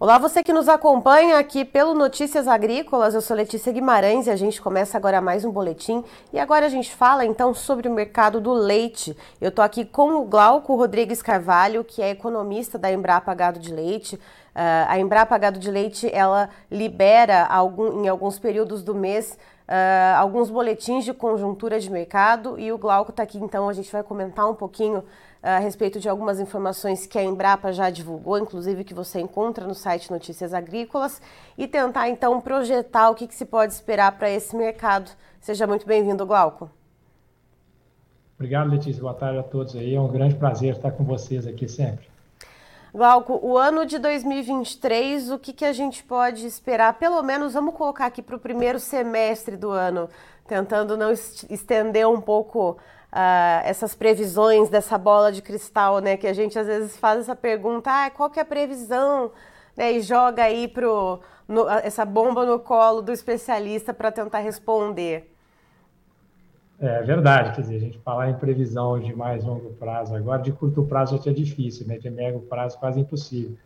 Olá, você que nos acompanha aqui pelo Notícias Agrícolas, eu sou Letícia Guimarães e a gente começa agora mais um boletim. E agora a gente fala então sobre o mercado do leite. Eu estou aqui com o Glauco Rodrigues Carvalho, que é economista da Embrapa Gado de Leite. Uh, a Embrapa Gado de Leite, ela libera algum, em alguns períodos do mês uh, alguns boletins de conjuntura de mercado e o Glauco está aqui, então a gente vai comentar um pouquinho a respeito de algumas informações que a Embrapa já divulgou, inclusive que você encontra no site Notícias Agrícolas, e tentar então projetar o que, que se pode esperar para esse mercado. Seja muito bem-vindo, Glauco. Obrigado, Letícia. Boa tarde a todos aí. É um grande prazer estar com vocês aqui sempre. Glauco, o ano de 2023, o que, que a gente pode esperar? Pelo menos vamos colocar aqui para o primeiro semestre do ano, tentando não estender um pouco uh, essas previsões dessa bola de cristal, né? Que a gente às vezes faz essa pergunta, ah, qual que é a previsão? Né, e joga aí pro, no, essa bomba no colo do especialista para tentar responder. É verdade, quer dizer, a gente falar em previsão de mais longo prazo agora, de curto prazo já é difícil, né? De médio prazo quase impossível.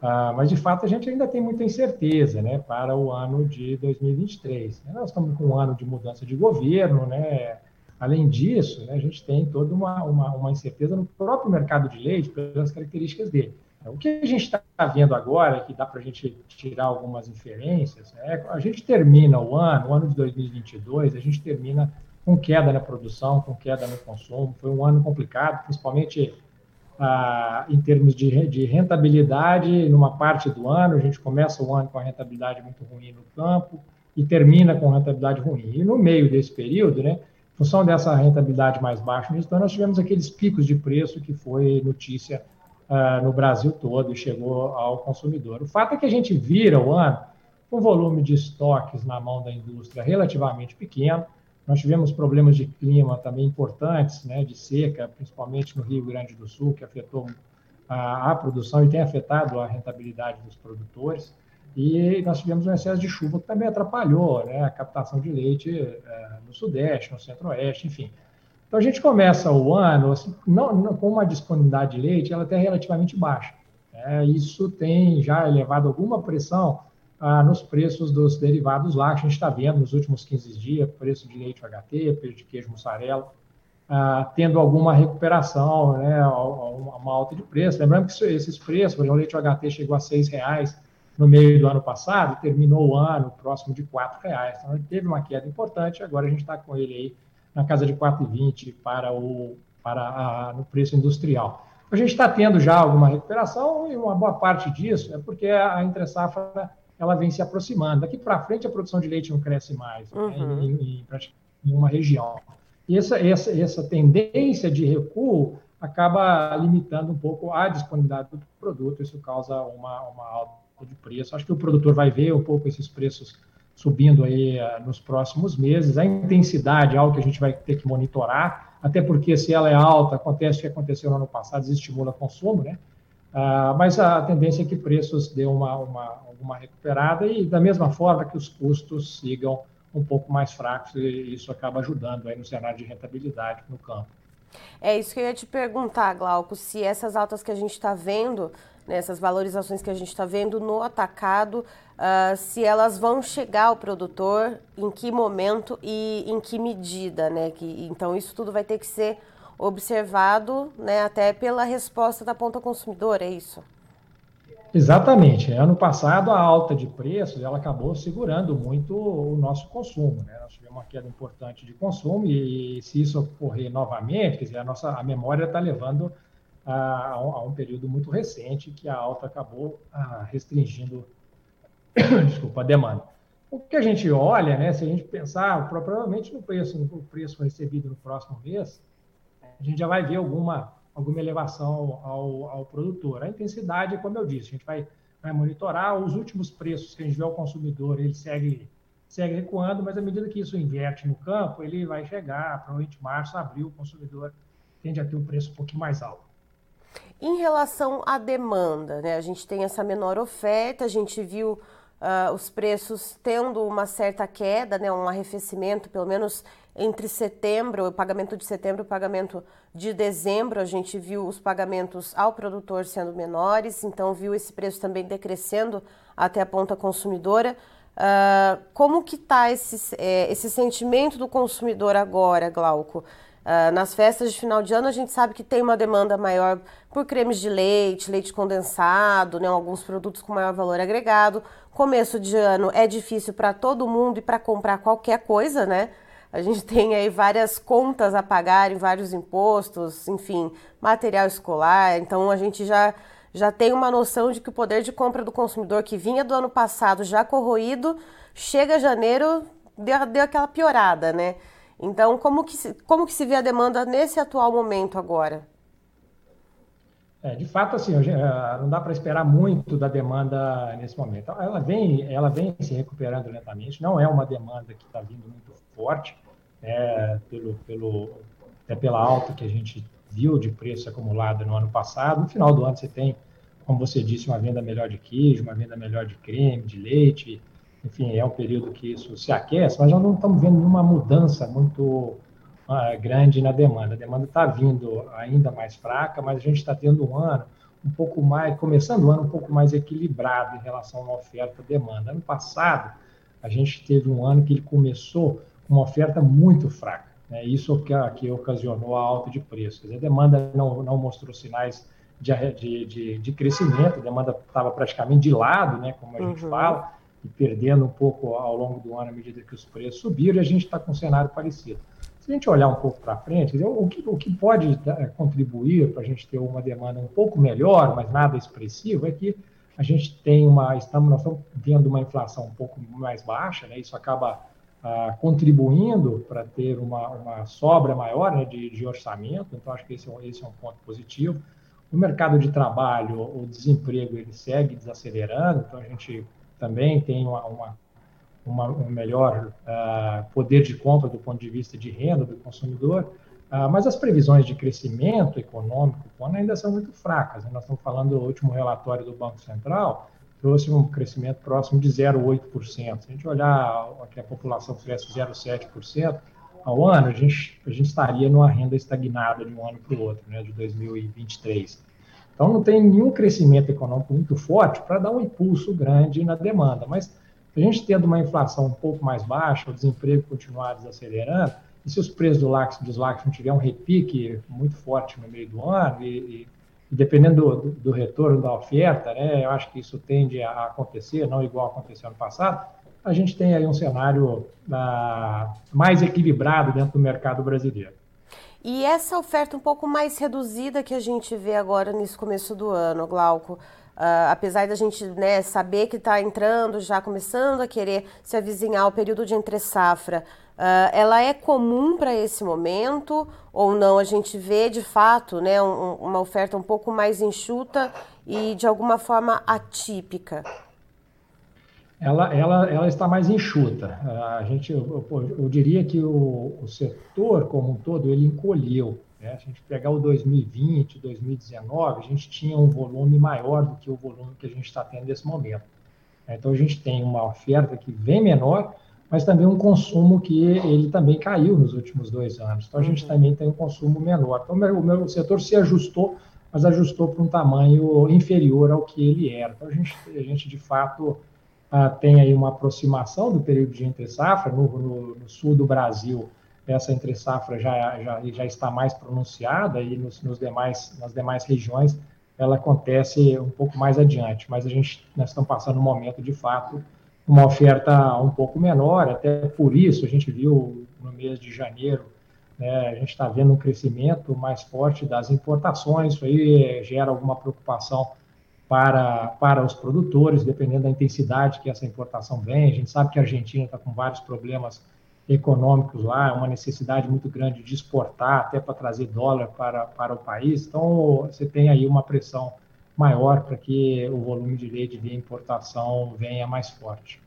Ah, mas, de fato, a gente ainda tem muita incerteza né, para o ano de 2023. Nós estamos com um ano de mudança de governo, né? Além disso, né, a gente tem toda uma, uma, uma, incerteza no próprio mercado de leite pelas características dele. O que a gente está vendo agora, que dá para a gente tirar algumas inferências, é a gente termina o ano, o ano de 2022, a gente termina com queda na produção, com queda no consumo. Foi um ano complicado, principalmente ah, em termos de, de rentabilidade, numa parte do ano, a gente começa o ano com a rentabilidade muito ruim no campo e termina com rentabilidade ruim. E no meio desse período, né, função dessa rentabilidade mais baixa então nós tivemos aqueles picos de preço que foi notícia uh, no Brasil todo e chegou ao consumidor. O fato é que a gente vira o ano com volume de estoques na mão da indústria relativamente pequeno. Nós tivemos problemas de clima também importantes, né, de seca, principalmente no Rio Grande do Sul, que afetou a, a produção e tem afetado a rentabilidade dos produtores. E nós tivemos um excesso de chuva que também atrapalhou né, a captação de leite é, no Sudeste, no Centro-Oeste, enfim. Então a gente começa o ano assim, não, não, com uma disponibilidade de leite ela até relativamente baixa. Né? Isso tem já elevado alguma pressão ah, nos preços dos derivados lá, que a gente está vendo nos últimos 15 dias, preço de leite HT, preço de queijo mussarela, ah, tendo alguma recuperação, né, uma alta de preço. Lembrando que esses preços, o leite HT chegou a R$ reais no meio do ano passado, terminou o ano próximo de R$ reais. Então, ele teve uma queda importante, agora a gente está com ele aí na casa de 4,20 para o para a, no preço industrial. A gente está tendo já alguma recuperação e uma boa parte disso é porque a entre safra ela vem se aproximando. Daqui para frente a produção de leite não cresce mais né, uhum. né, em, em, em, uma região. E essa, essa, essa tendência de recuo acaba limitando um pouco a disponibilidade do produto, isso causa uma, uma alta de preço. Acho que o produtor vai ver um pouco esses preços subindo aí uh, nos próximos meses. A intensidade é algo que a gente vai ter que monitorar, até porque se ela é alta, acontece o que aconteceu no ano passado, desestimula consumo, né? Uh, mas a tendência é que preços dêem uma, uma, uma recuperada e da mesma forma que os custos sigam um pouco mais fracos e isso acaba ajudando aí no cenário de rentabilidade no campo. É isso que eu ia te perguntar, Glauco, se essas altas que a gente está vendo nessas valorizações que a gente está vendo no atacado, uh, se elas vão chegar ao produtor, em que momento e em que medida, né? Que, então isso tudo vai ter que ser observado, né, até pela resposta da ponta consumidora, é isso? Exatamente. Ano passado, a alta de preços ela acabou segurando muito o nosso consumo. Né? Nós tivemos uma queda importante de consumo e, se isso ocorrer novamente, quer dizer, a nossa a memória está levando a, a, um período muito recente que a alta acabou a, restringindo desculpa, a demanda. O que a gente olha, né, se a gente pensar provavelmente no preço, no preço recebido no próximo mês, a gente já vai ver alguma, alguma elevação ao, ao produtor. A intensidade, como eu disse, a gente vai, vai monitorar os últimos preços que a gente vê ao consumidor, ele segue, segue recuando, mas à medida que isso inverte no campo, ele vai chegar, provavelmente março, abril, o consumidor tende a ter um preço um pouquinho mais alto. Em relação à demanda, né, a gente tem essa menor oferta, a gente viu uh, os preços tendo uma certa queda, né, um arrefecimento, pelo menos entre setembro, o pagamento de setembro e o pagamento de dezembro, a gente viu os pagamentos ao produtor sendo menores, então viu esse preço também decrescendo até a ponta consumidora. Uh, como que está esse, é, esse sentimento do consumidor agora, Glauco? Uh, nas festas de final de ano, a gente sabe que tem uma demanda maior por cremes de leite, leite condensado, né, alguns produtos com maior valor agregado. Começo de ano é difícil para todo mundo e para comprar qualquer coisa, né? A gente tem aí várias contas a pagar, vários impostos, enfim, material escolar. Então a gente já já tem uma noção de que o poder de compra do consumidor que vinha do ano passado já corroído, chega janeiro, deu, deu aquela piorada, né? Então, como que, se, como que se vê a demanda nesse atual momento agora? É, de fato, assim, eh, não dá para esperar muito da demanda nesse momento. Ela vem, ela vem se recuperando lentamente. Não é uma demanda que está vindo muito forte, é, pelo, pelo, até pela alta que a gente viu de preço acumulado no ano passado. No final do ano você tem, como você disse, uma venda melhor de queijo, uma venda melhor de creme, de leite. Enfim, é um período que isso se aquece, mas nós não estamos vendo nenhuma mudança muito uh, grande na demanda. A demanda está vindo ainda mais fraca, mas a gente está tendo um ano um pouco mais, começando o ano um pouco mais equilibrado em relação à oferta e demanda. Ano passado, a gente teve um ano que ele começou com uma oferta muito fraca. Né? Isso que, que ocasionou a alta de preços. A demanda não, não mostrou sinais de, de, de, de crescimento, a demanda estava praticamente de lado, né, como a gente uhum. fala, perdendo um pouco ao longo do ano à medida que os preços subiram, e a gente está com um cenário parecido. Se a gente olhar um pouco para frente, dizer, o, que, o que pode é, contribuir para a gente ter uma demanda um pouco melhor, mas nada expressivo, é que a gente tem uma, estamos, nós estamos vendo uma inflação um pouco mais baixa, né, isso acaba ah, contribuindo para ter uma, uma, sobra maior né, de, de, orçamento, então acho que esse, é esse é um ponto positivo. No mercado de trabalho, o desemprego ele segue desacelerando, então a gente também tem uma, uma, uma um melhor uh, poder de compra do ponto de vista de renda do consumidor, uh, mas as previsões de crescimento econômico ainda são muito fracas. Né? Nós estamos falando do último relatório do Banco Central, trouxe um crescimento próximo de 0,8%. Se a gente olhar que a população cresce 0,7% ao ano, a gente, a gente estaria numa renda estagnada de um ano para o outro, né, de 2023. Então, não tem nenhum crescimento econômico muito forte para dar um impulso grande na demanda. Mas, a gente tendo uma inflação um pouco mais baixa, o desemprego continuar desacelerando, e se os preços do lácteo, dos lácteos não tiver um repique muito forte no meio do ano, e, e dependendo do, do, retorno da oferta, né, eu acho que isso tende a acontecer, não igual aconteceu no passado, a gente tem aí um cenário ah, mais equilibrado dentro do mercado brasileiro. E essa oferta um pouco mais reduzida que a gente vê agora nesse começo do ano, Glauco, uh, apesar da gente né, saber que está entrando, já começando a querer se avizinhar o período de entre safra, uh, ela é comum para esse momento ou não? A gente vê de fato né, um, uma oferta um pouco mais enxuta e de alguma forma atípica ela, ela, ela está mais enxuta. A gente, eu, eu, diria que o, o, setor como um todo ele encolheu. Né? Se a gente pegar o 2020, 2019, a gente tinha um volume maior do que o volume que a gente está tendo nesse momento. Então a gente tem uma oferta que vem menor, mas também um consumo que ele também caiu nos últimos dois anos. Então a gente uhum. também tem um consumo menor. Então o meu, o setor se ajustou, mas ajustou para um tamanho inferior ao que ele era. Então a gente, a gente de fato ah, tem aí uma aproximação do período de entre-safra. No, no, no, sul do Brasil, essa entre-safra já, já, já está mais pronunciada e nos, nos demais, nas demais regiões ela acontece um pouco mais adiante, mas a gente, nós estamos passando um momento, de fato, uma oferta um pouco menor, até por isso a gente viu no mês de janeiro, né, a gente está vendo um crescimento mais forte das importações, isso aí gera alguma preocupação para, para os produtores, dependendo da intensidade que essa importação vem. A gente sabe que a Argentina está com vários problemas econômicos lá, é uma necessidade muito grande de exportar, até para trazer dólar para, para o país. Então, você tem aí uma pressão maior para que o volume de leite de importação venha mais forte.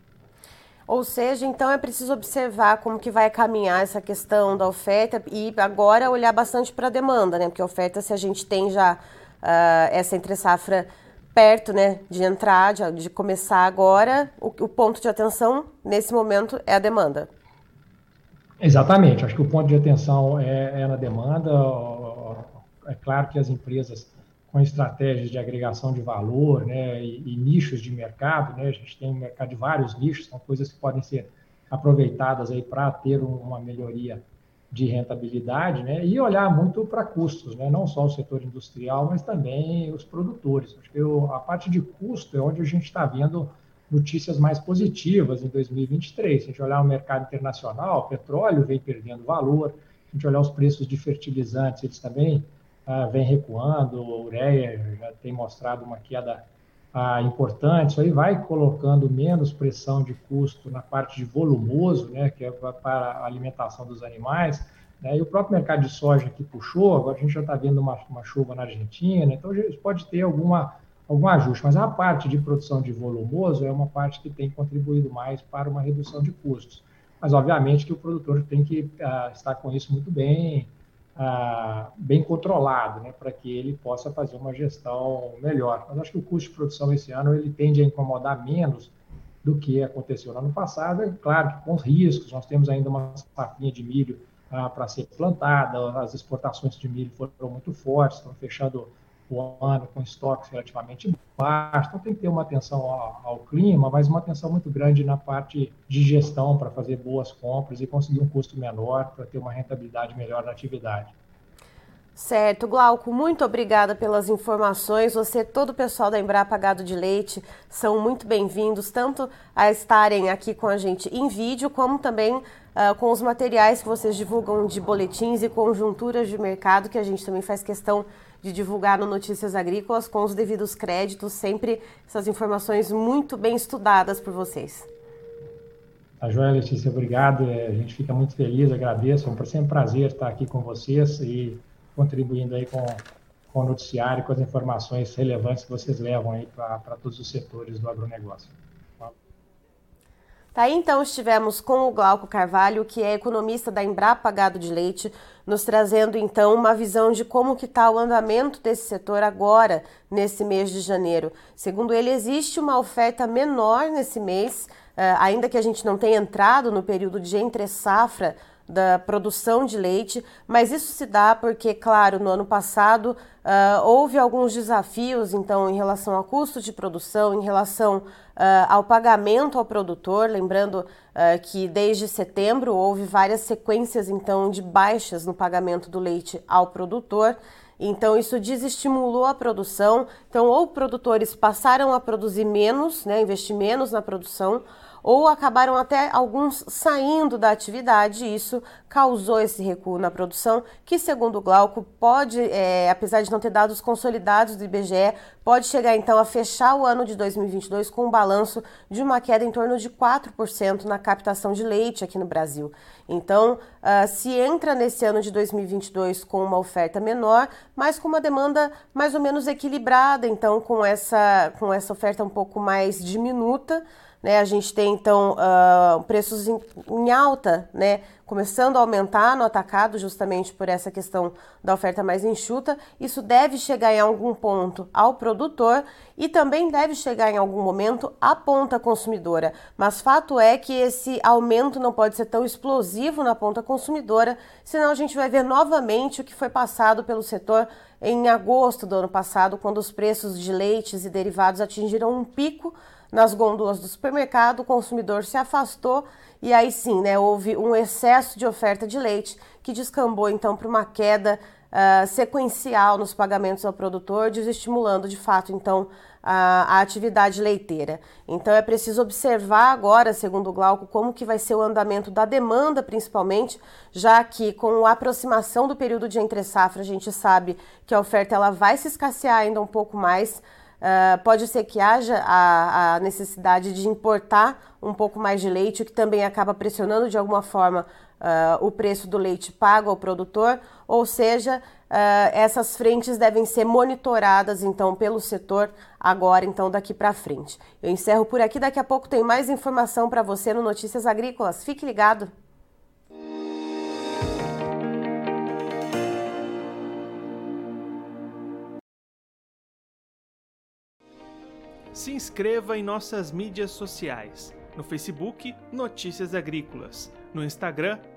Ou seja, então é preciso observar como que vai caminhar essa questão da oferta e agora olhar bastante para a demanda, né? Porque a oferta, se a gente tem já uh, essa entre safra perto né, de entrar, de, de começar agora, o, o, ponto de atenção nesse momento é a demanda. Exatamente, acho que o ponto de atenção é, é na demanda. É claro que as empresas com estratégias de agregação de valor né, e, e nichos de mercado, né, a gente tem um mercado de vários nichos, são coisas que podem ser aproveitadas aí para ter uma melhoria de rentabilidade, né, e olhar muito para custos, né, não só o setor industrial, mas também os produtores. Acho que eu, a parte de custo é onde a gente está vendo notícias mais positivas em 2023. Se a gente olhar o mercado internacional, o petróleo vem perdendo valor, se a gente olhar os preços de fertilizantes, eles também ah, vem recuando, a ureia já tem mostrado uma queda ah, importante, isso aí vai colocando menos pressão de custo na parte de volumoso, né, que é para a alimentação dos animais, né, e o próprio mercado de soja que puxou, agora a gente já está vendo uma, uma, chuva na Argentina, então pode ter alguma, algum ajuste, mas a parte de produção de volumoso é uma parte que tem contribuído mais para uma redução de custos. Mas, obviamente, que o produtor tem que ah, estar com isso muito bem ah, bem controlado, né, para que ele possa fazer uma gestão melhor. Mas acho que o custo de produção esse ano ele tende a incomodar menos do que aconteceu no ano passado. É claro que com riscos, nós temos ainda uma safrinha de milho ah, para ser plantada, as exportações de milho foram muito fortes, estão fechando o ano com estoques relativamente baixos, então tem que ter uma atenção ao, ao clima, mas uma atenção muito grande na parte de gestão para fazer boas compras e conseguir um custo menor para ter uma rentabilidade melhor na atividade. Certo, Glauco, muito obrigada pelas informações. Você, todo o pessoal da Embrapa Gado de Leite, são muito bem-vindos, tanto a estarem aqui com a gente em vídeo, como também uh, com os materiais que vocês divulgam de boletins e conjunturas de mercado, que a gente também faz questão divulgar no Notícias Agrícolas com os devidos créditos, sempre essas informações muito bem estudadas por vocês. A tá Joia Letícia, obrigado. É, a gente fica muito feliz, agradeço. É sempre um prazer estar aqui com vocês e contribuindo aí com, com o noticiário, com as informações relevantes que vocês levam aí para todos os setores do agronegócio. Tá então estivemos com o Glauco Carvalho, que é economista da Embrapa Gado de Leite, nos trazendo então uma visão de como que está o andamento desse setor agora, nesse mês de janeiro. Segundo ele, existe uma oferta menor nesse mês, uh, ainda que a gente não tenha entrado no período de entre safra da produção de leite, mas isso se dá porque, claro, no ano passado uh, houve alguns desafios, então, em relação ao custo de produção, em relação uh, ao pagamento ao produtor, lembrando uh, que desde setembro houve várias sequências, então, de baixas no pagamento do leite ao produtor. Então, isso desestimulou a produção. Então, ou produtores passaram a produzir menos, né, investir menos na produção, ou acabaram até alguns saindo da atividade. E isso causou esse recuo na produção, que, segundo o Glauco, pode, é, apesar de não ter dados consolidados do IBGE, pode chegar então a fechar o ano de 2022 com um balanço de uma queda em torno de 4% na captação de leite aqui no Brasil. Então, uh, se entra nesse ano de 2022 com uma oferta menor, mas com uma demanda mais ou menos equilibrada, então com essa, com essa oferta um pouco mais diminuta. Né? A gente tem então uh, preços em, em, alta, né? começando a aumentar no atacado, justamente por essa questão da oferta mais enxuta. Isso deve chegar em algum ponto ao produtor e também deve chegar em algum momento à ponta consumidora. Mas fato é que esse aumento não pode ser tão explosivo na ponta consumidora, senão a gente vai ver novamente o que foi passado pelo setor em agosto do ano passado, quando os preços de leites e derivados atingiram um pico nas gôndolas do supermercado, o consumidor se afastou e aí sim, né, houve um excesso de oferta de leite que descambou então para uma queda uh, sequencial nos pagamentos ao produtor, desestimulando de fato então a, a, atividade leiteira. Então é preciso observar agora, segundo o Glauco, como que vai ser o andamento da demanda, principalmente, já que com a aproximação do período de entre safra, a gente sabe que a oferta ela vai se escassear ainda um pouco mais. Uh, pode ser que haja a, a, necessidade de importar um pouco mais de leite, o que também acaba pressionando de alguma forma uh, o preço do leite pago ao produtor, ou seja, uh, essas frentes devem ser monitoradas então pelo setor agora, então daqui para frente. Eu encerro por aqui, daqui a pouco tem mais informação para você no Notícias Agrícolas. Fique ligado. Se inscreva em nossas mídias sociais. No Facebook, Notícias Agrícolas. No Instagram,